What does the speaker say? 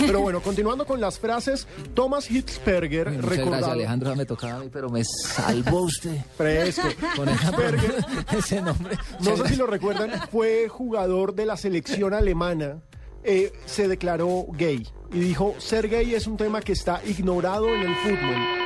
Pero bueno, continuando con las frases, Thomas Hitzberger, Muchas gracias. Alejandro, me tocaba a mí, pero me salvó usted Fresco. con Hitzberger, ese nombre. no sé si lo recuerdan, fue jugador de la selección alemana. eh, se declaró gay y dijo, ser gay es un tema que está ignorado en el fútbol.